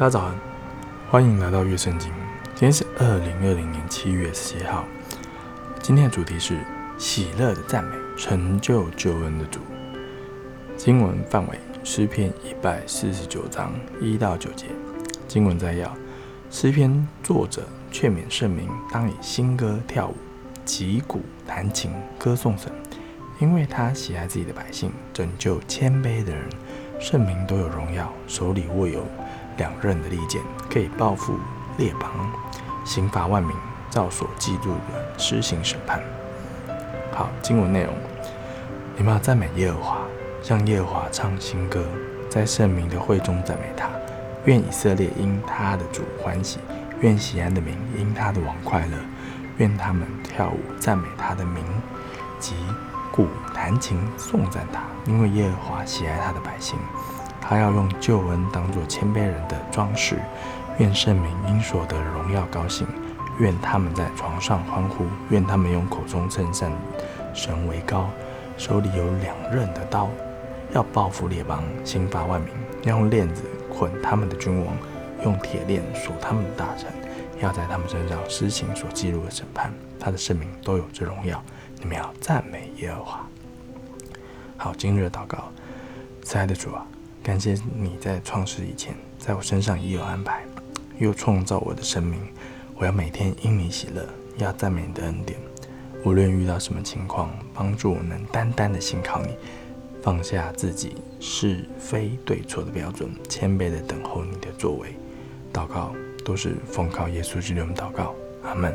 大家早安，欢迎来到乐圣经。今天是二零二零年七月十七号。今天的主题是喜乐的赞美，成就救恩的主。经文范围：诗篇一百四十九章一到九节。经文摘要：诗篇作者劝勉圣民，当以新歌跳舞，击鼓弹琴，歌颂神，因为他喜爱自己的百姓，拯救谦卑的人。圣民都有荣耀，手里握有两刃的利剑，可以报复列邦，刑罚万民，照所记录的施行审判。好，经文内容，你们要赞美耶和华，向耶和华唱新歌，在圣明的会中赞美他。愿以色列因他的主欢喜，愿喜安的民因他的王快乐。愿他们跳舞赞美他的名，及鼓弹琴颂赞他，因为耶和华喜爱他的百姓。他要用救恩当作谦卑人的装饰，愿圣民因所得荣耀高兴，愿他们在床上欢呼，愿他们用口中称赞神为高，手里有两刃的刀，要报复列邦，刑罚万民，要用链子捆他们的君王，用铁链锁他们的大臣，要在他们身上施行所记录的审判。他的圣名都有这荣耀，你们要赞美耶和华。好，今日的祷告，亲爱的主啊。感谢你在创世以前，在我身上已有安排，又创造我的生命。我要每天因你喜乐，要赞美你的恩典。无论遇到什么情况，帮助我能单单的信靠你，放下自己是非对错的标准，谦卑的等候你的作为。祷告都是奉靠耶稣基督的祷告，阿门。